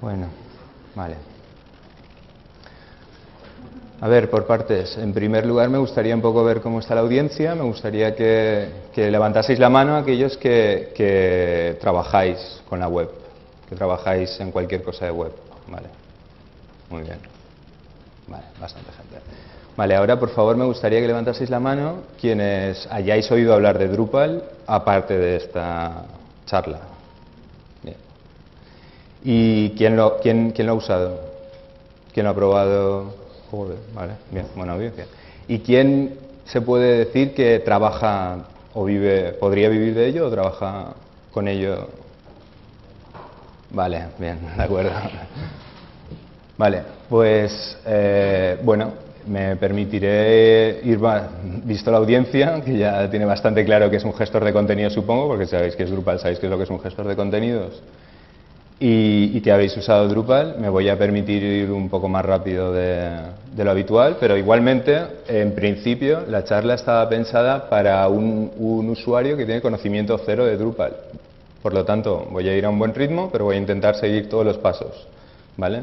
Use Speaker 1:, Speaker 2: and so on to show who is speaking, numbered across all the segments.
Speaker 1: Bueno, vale. A ver, por partes. En primer lugar, me gustaría un poco ver cómo está la audiencia. Me gustaría que, levantaseis la mano aquellos que, que trabajáis con la web, que trabajáis en cualquier cosa de web. Vale. Muy bien. Vale, bastante gente. Vale, ahora por favor me gustaría que levantaseis la mano quienes hayáis oído hablar de Drupal aparte de esta charla. Bien. ¿Y quién lo, quién, quién lo ha usado? ¿Quién lo ha probado? Joder, vale, bien, buena audiencia. ¿Y quién se puede decir que trabaja o vive, podría vivir de ello o trabaja con ello? Vale, bien, de acuerdo. Vale, pues eh, bueno, me permitiré ir, visto la audiencia, que ya tiene bastante claro que es un gestor de contenido, supongo, porque sabéis que es Drupal, sabéis qué es lo que es un gestor de contenidos, y, y que habéis usado Drupal, me voy a permitir ir un poco más rápido de, de lo habitual, pero igualmente, en principio, la charla estaba pensada para un, un usuario que tiene conocimiento cero de Drupal. Por lo tanto, voy a ir a un buen ritmo, pero voy a intentar seguir todos los pasos, ¿vale?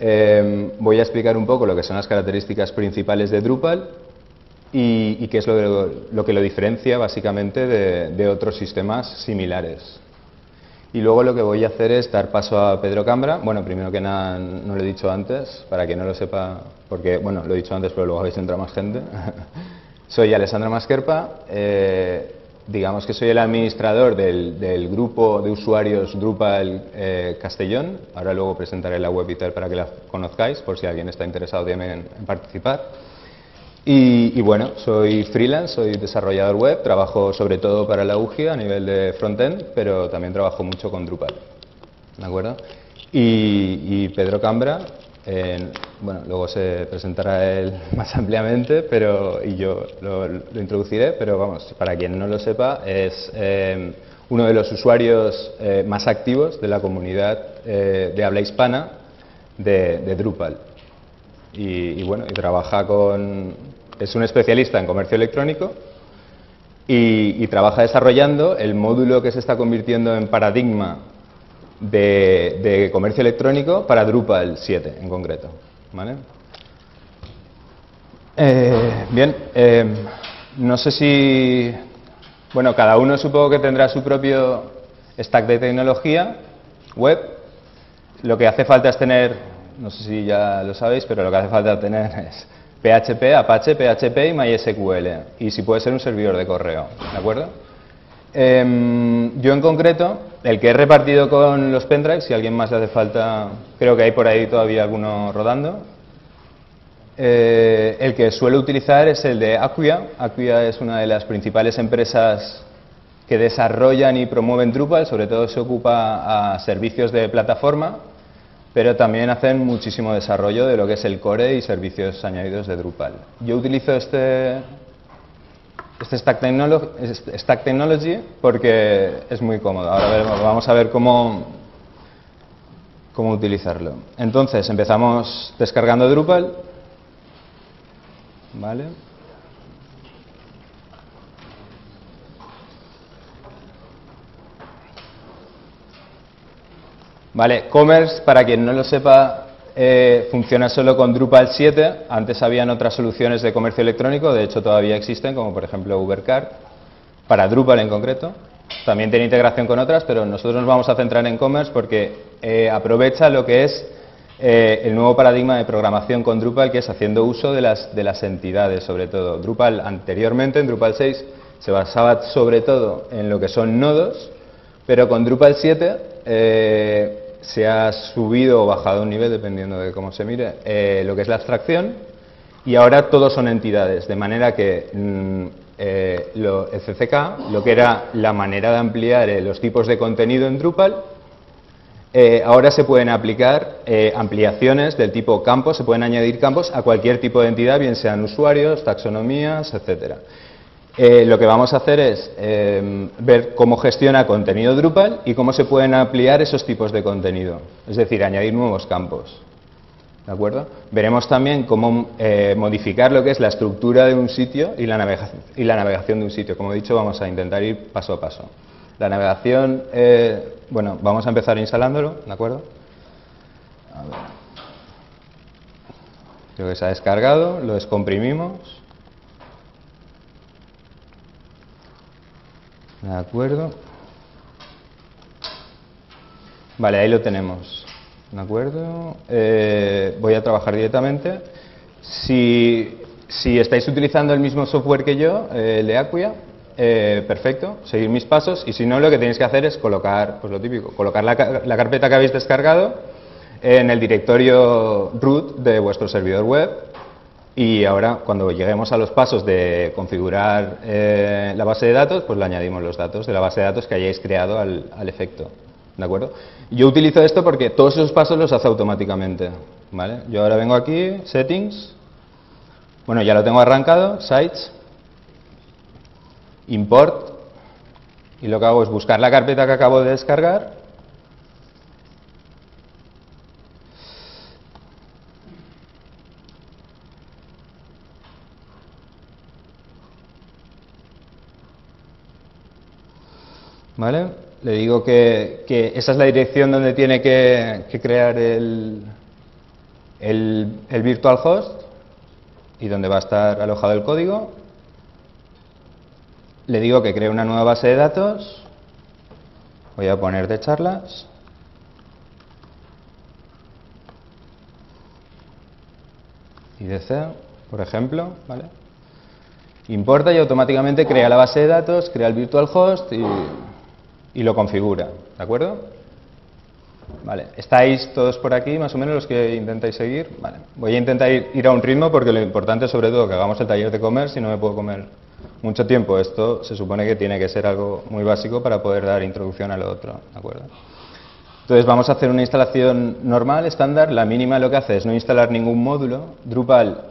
Speaker 1: Eh, voy a explicar un poco lo que son las características principales de Drupal y, y qué es lo, lo que lo diferencia básicamente de, de otros sistemas similares. Y luego lo que voy a hacer es dar paso a Pedro Cambra. Bueno, primero que nada, no lo he dicho antes, para que no lo sepa, porque, bueno, lo he dicho antes, pero luego habéis entrado más gente. soy Alessandro Masquerpa, eh, digamos que soy el administrador del, grupo de usuarios Drupal eh, Castellón. Ahora luego presentaré la web y tal para que la conozcáis, por si alguien está interesado también en, participar. Y, bueno, soy freelance, soy desarrollador web, trabajo sobre todo para la UGI a nivel de frontend, pero también trabajo mucho con Drupal. ¿De acuerdo? Y Pedro Cambra, eh, bueno, luego se presentará él más ampliamente, pero y yo lo, introduciré, pero vamos, para quien no lo sepa, es eh, uno de los usuarios eh, más activos de la comunidad de habla hispana de, Drupal. Y, bueno, y trabaja con, es un especialista en comercio electrónico y trabaja desarrollando el módulo que se está convirtiendo en paradigma de, comercio electrónico para Drupal 7 en concreto. ¿vale? Eh, bien, eh, no sé si, bueno, cada uno supongo que tendrá su propio stack de tecnología web. Lo que hace falta es tener, no sé si ya lo sabéis, pero lo que hace falta tener es PHP, Apache, PHP y MySQL. Y si puede ser un servidor de correo, ¿de acuerdo? Eh, yo en concreto, el que he repartido con los pendrives, si alguien más le hace falta, creo que hay por ahí todavía alguno rodando. Eh, el que suelo utilizar es el de Acquia. Acquia es una de las principales empresas que desarrollan y promueven Drupal, sobre todo se ocupa a servicios de plataforma, pero también hacen muchísimo desarrollo de lo que es el core y servicios añadidos de Drupal. Yo utilizo este, este Stack, Technolo- Stack Technology porque es muy cómodo. Ahora veremos- vamos a ver cómo, cómo utilizarlo. Entonces, empezamos descargando Drupal. ¿Vale? Vale, Commerce, para quien no lo sepa, eh, funciona solo con Drupal 7. Antes habían otras soluciones de comercio electrónico, de hecho todavía existen, como por ejemplo Ubercard, para Drupal en concreto. También tiene integración con otras, pero nosotros nos vamos a centrar en Commerce porque eh, aprovecha lo que es eh, el nuevo paradigma de programación con Drupal, que es haciendo uso de las, de las entidades, sobre todo. Drupal anteriormente, en Drupal 6, se basaba sobre todo en lo que son nodos, pero con Drupal 7 eh, se ha subido o bajado un nivel, dependiendo de cómo se mire, eh, lo que es la abstracción, y ahora todos son entidades, de manera que mm, eh, lo- el CCK, lo que era la manera de ampliar eh, los tipos de contenido en Drupal, ahora se pueden aplicar ampliaciones del tipo campos, se pueden añadir campos a cualquier tipo de entidad, bien sean usuarios, taxonomías, etcétera. Eh, lo que vamos a hacer es eh, ver cómo gestiona contenido Drupal y cómo se pueden ampliar esos tipos de contenido, es decir, añadir nuevos campos. ¿De acuerdo? Veremos también cómo eh, modificar lo que es la estructura de un sitio y la, navegación de un sitio. Como he dicho, vamos a intentar ir paso a paso. La navegación, eh, bueno, vamos a empezar instalándolo, ¿de acuerdo? A. Creo que se ha descargado, lo descomprimimos. De acuerdo. Vale, ahí lo tenemos. ¿De acuerdo? Eh, voy a trabajar directamente. Si, si, estáis utilizando el mismo software que yo, el de Acquia, eh, perfecto, seguir mis pasos y si no lo que tenéis que hacer es colocar, pues lo típico, colocar la, carpeta que habéis descargado en el directorio root de vuestro servidor web y ahora cuando lleguemos a los pasos de configurar eh, la base de datos, pues le añadimos los datos de la base de datos que hayáis creado al, al efecto. ¿De acuerdo? Yo utilizo esto porque todos esos pasos los hace automáticamente. ¿vale? Yo ahora vengo aquí, Settings, bueno, ya lo tengo arrancado, Sites, import y lo que hago es buscar la carpeta que acabo de descargar ¿Vale? Le digo que, esa es la dirección donde tiene que, crear el, el, el virtual host y donde va a estar alojado el código le digo que cree una nueva base de datos, voy a poner de charlas, IDC, por ejemplo, ¿vale? Importa y automáticamente crea la base de datos, crea el virtual host y, y lo configura, ¿de acuerdo? Vale, ¿estáis todos por aquí, más o menos, los que intentáis seguir? Vale, voy a intentar ir, a un ritmo porque lo importante es sobre todo que hagamos el taller de comer, si no me puedo comer mucho tiempo. Esto se supone que tiene que ser algo muy básico para poder dar introducción a lo otro, ¿de acuerdo? Entonces vamos a hacer una instalación normal, estándar. La mínima lo que hace es no instalar ningún módulo. Drupal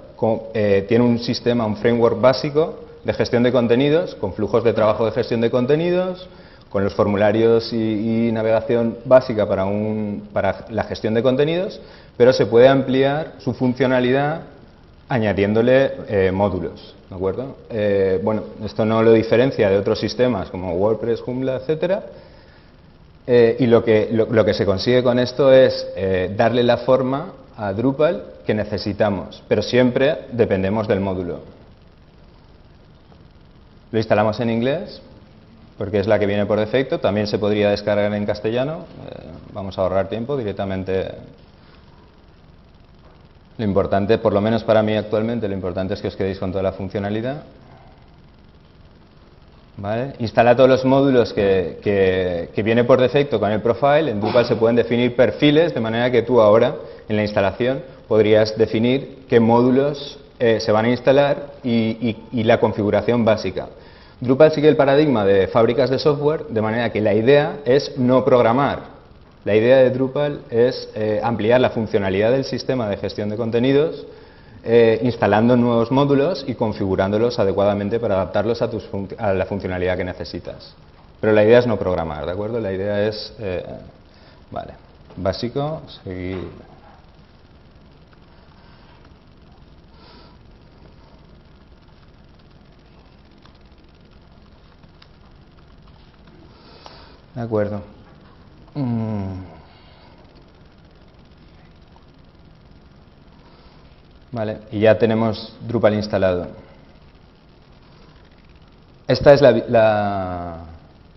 Speaker 1: eh, tiene un sistema, un framework básico de gestión de contenidos, con flujos de trabajo de gestión de contenidos, con los formularios y, navegación básica para, un, para la gestión de contenidos, pero se puede ampliar su funcionalidad añadiéndole eh, módulos. ¿De acuerdo? Eh, bueno, esto no lo diferencia de otros sistemas como WordPress, Joomla, etcétera. Eh, y lo que, lo, que se consigue con esto es darle la forma a Drupal que necesitamos, pero siempre dependemos del módulo. Lo instalamos en inglés, porque es la que viene por defecto. También se podría descargar en castellano. vamos a ahorrar tiempo directamente lo importante, por lo menos para mí actualmente, lo importante es que os quedéis con toda la funcionalidad. ¿Vale? Instala todos los módulos que, que, viene por defecto con el profile. En Drupal se pueden definir perfiles, de manera que tú ahora, en la instalación, podrías definir qué módulos eh, se van a instalar y, y la configuración básica. Drupal sigue el paradigma de fábricas de software, de manera que la idea es no programar, la idea de Drupal es eh, ampliar la funcionalidad del sistema de gestión de contenidos eh, instalando nuevos módulos y configurándolos adecuadamente para adaptarlos a, a, la funcionalidad que necesitas. Pero la idea es no programar, ¿de acuerdo? La idea es, eh, vale, básico, seguir... De acuerdo. Mm. Vale, y ya tenemos Drupal instalado. Esta es la,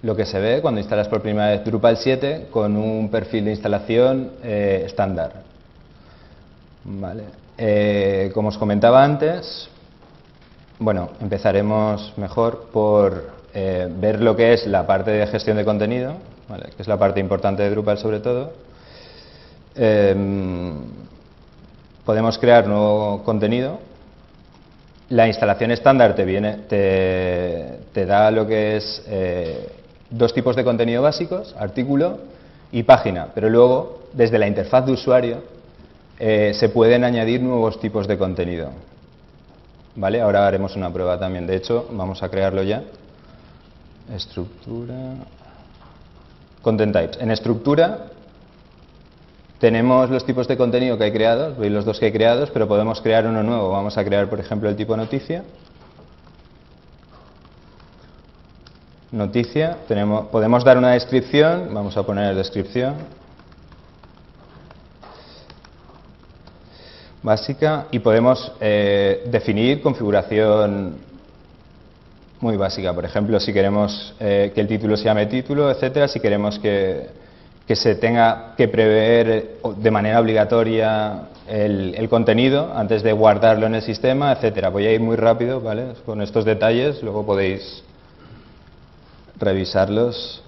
Speaker 1: lo que se ve cuando instalas por primera vez Drupal 7 con un perfil de instalación eh, estándar. Vale. Eh, como os comentaba antes, bueno, empezaremos mejor por eh, ver lo que es la parte de gestión de contenido, que es la parte importante de Drupal sobre todo. Em, podemos crear nuevo contenido. La instalación estándar te, viene, te, da lo que es eh, dos tipos de contenido básicos, artículo y página, pero luego desde la interfaz de usuario eh, se pueden añadir nuevos tipos de contenido. ¿Vale? Ahora haremos una prueba también. De hecho, vamos a crearlo ya. Estructura. Content types. En estructura tenemos los tipos de contenido que hay creados, veis los dos que hay creados, pero podemos crear uno nuevo. Vamos a crear, por ejemplo, el tipo noticia. noticia, tenemos, podemos dar una descripción, vamos a poner descripción básica y podemos eh, definir configuración muy básica. Por ejemplo, si queremos eh, que el título se llame título, etcétera, si queremos que, que se tenga que prever de manera obligatoria el, el, contenido antes de guardarlo en el sistema, etcétera. Voy a ir muy rápido, ¿vale? Con estos detalles, luego podéis revisarlos.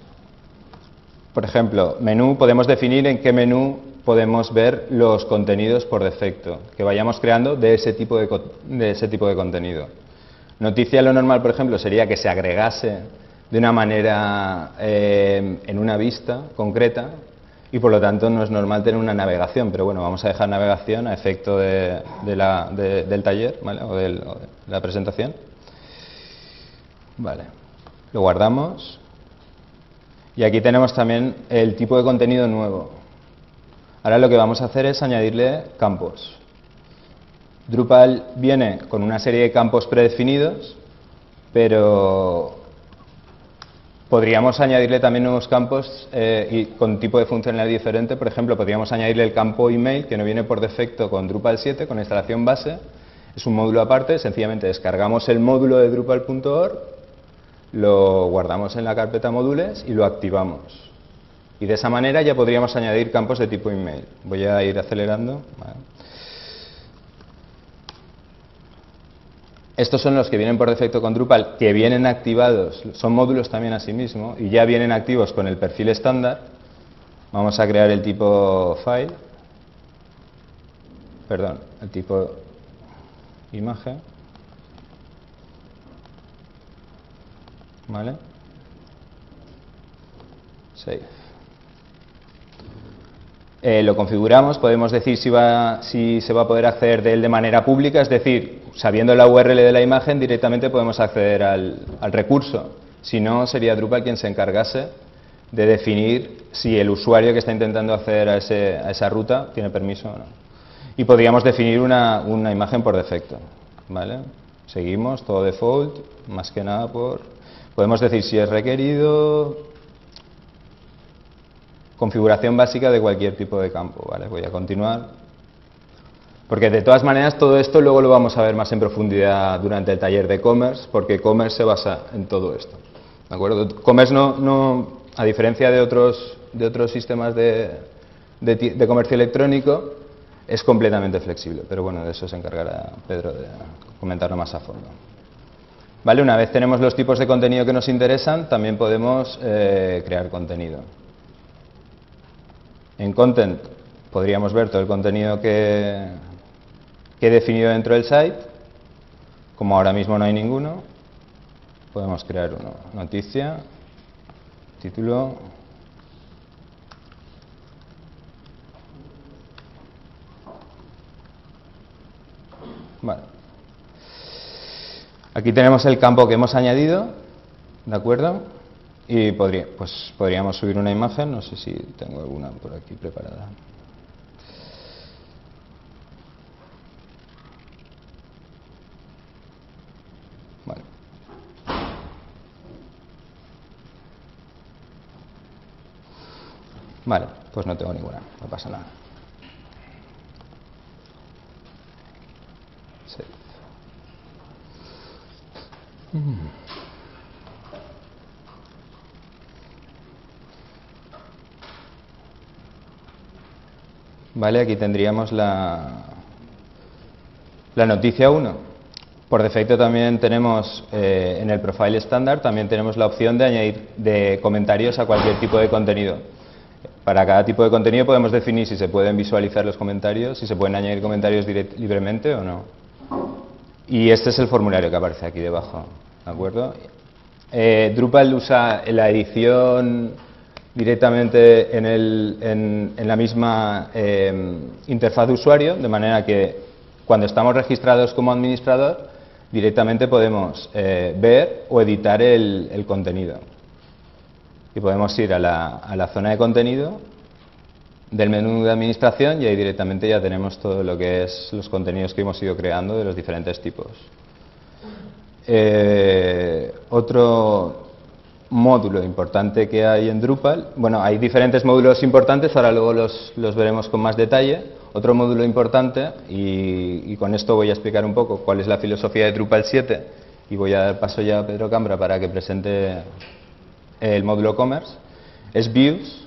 Speaker 1: Por ejemplo, menú, podemos definir en qué menú podemos ver los contenidos por defecto que vayamos creando de ese tipo de, de, ese tipo de contenido. Noticia lo normal, por ejemplo, sería que se agregase de una manera eh, en una vista concreta y por lo tanto no es normal tener una navegación, pero bueno, vamos a dejar navegación a efecto de, de la, del taller ¿vale? o, o de la presentación. Vale. Lo guardamos. Y aquí tenemos también el tipo de contenido nuevo. Ahora lo que vamos a hacer es añadirle campos. Drupal viene con una serie de campos predefinidos, pero podríamos añadirle también nuevos campos eh, y con tipo de funcionalidad diferente. Por ejemplo, podríamos añadirle el campo email, que no viene por defecto con Drupal 7, con instalación base. Es un módulo aparte, sencillamente descargamos el módulo de Drupal.org lo guardamos en la carpeta módulos y lo activamos. Y de esa manera ya podríamos añadir campos de tipo email. Voy a ir acelerando. Estos son los que vienen por defecto con Drupal, que vienen activados, son módulos también asimismo, y ya vienen activos con el perfil estándar. Vamos a crear el tipo file, perdón, el tipo imagen. ¿Vale? Save. Eh, lo configuramos, podemos decir si, va, si se va a poder acceder de él de manera pública, es decir, sabiendo la URL de la imagen directamente podemos acceder al, recurso. Si no, sería Drupal quien se encargase de definir si el usuario que está intentando acceder a, ese, a esa ruta tiene permiso o no. Y podríamos definir una, una imagen por defecto. ¿vale? Seguimos, todo default, más que nada por Podemos decir si es requerido, configuración básica de cualquier tipo de campo. ¿vale? Voy a continuar. Porque de todas maneras todo esto luego lo vamos a ver más en profundidad durante el taller de Commerce, porque Commerce se basa en todo esto. ¿De acuerdo? Commerce no, no a diferencia de otros, de otros sistemas de, de, comercio electrónico, es completamente flexible. Pero bueno, de eso se encargará Pedro de comentarlo más a fondo. ¿Vale? Una vez tenemos los tipos de contenido que nos interesan, también podemos eh, crear contenido. En Content podríamos ver todo el contenido que, que he definido dentro del site. Como ahora mismo no hay ninguno, podemos crear uno. Noticia, título. Aquí tenemos el campo que hemos añadido, ¿de acuerdo? Y podría, pues podríamos subir una imagen, no sé si tengo alguna por aquí preparada. Vale. Vale, pues no tengo ninguna, no pasa nada. Vale, aquí tendríamos la, la noticia 1. Por defecto también tenemos eh, en el profile estándar, también tenemos la opción de añadir de comentarios a cualquier tipo de contenido. Para cada tipo de contenido podemos definir si se pueden visualizar los comentarios, si se pueden añadir comentarios libremente o no. Y este es el formulario que aparece aquí debajo. ¿De acuerdo? Eh, Drupal usa la edición directamente en, la misma eh, interfaz de usuario, de manera que cuando estamos registrados como administrador, directamente podemos eh, ver o editar el, contenido. Y podemos ir a la, a la zona de contenido del menú de administración y ahí directamente ya tenemos todo lo que es los contenidos que hemos ido creando de los diferentes tipos. Eh, otro, módulo importante que hay en Drupal. Bueno, hay diferentes módulos importantes, ahora luego los, los veremos con más detalle. Otro módulo importante, y, con esto voy a explicar un poco cuál es la filosofía de Drupal 7, y voy a dar paso ya a Pedro Cambra para que presente el módulo Commerce, es Views.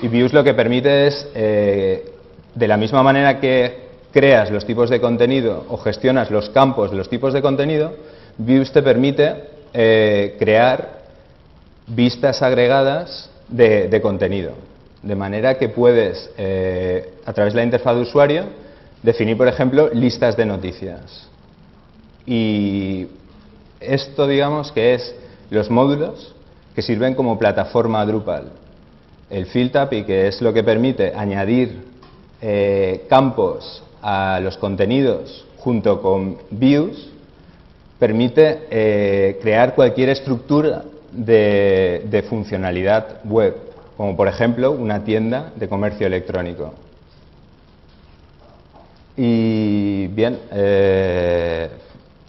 Speaker 1: Y Views lo que permite es, eh, de la misma manera que creas los tipos de contenido o gestionas los campos de los tipos de contenido, Views te permite eh, crear vistas agregadas de, contenido. De manera que puedes, eh, a través de la interfaz de usuario, definir, por ejemplo, listas de noticias. Y esto, digamos, que es los módulos que sirven como plataforma Drupal. El field y que es lo que permite añadir eh, campos a los contenidos junto con views, permite eh, crear cualquier estructura de, funcionalidad web, como por ejemplo una tienda de comercio electrónico. Y bien, eh,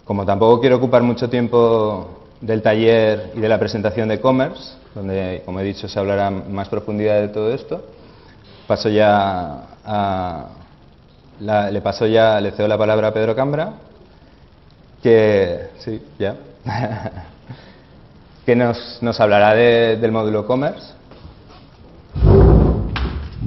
Speaker 1: como tampoco quiero ocupar mucho tiempo del taller y de la presentación de Commerce, donde, como he dicho, se hablará más profundidad de todo esto, paso ya a, le paso ya, le cedo la palabra a Pedro Cambra, que, sí, ya, que nos, nos hablará del módulo Commerce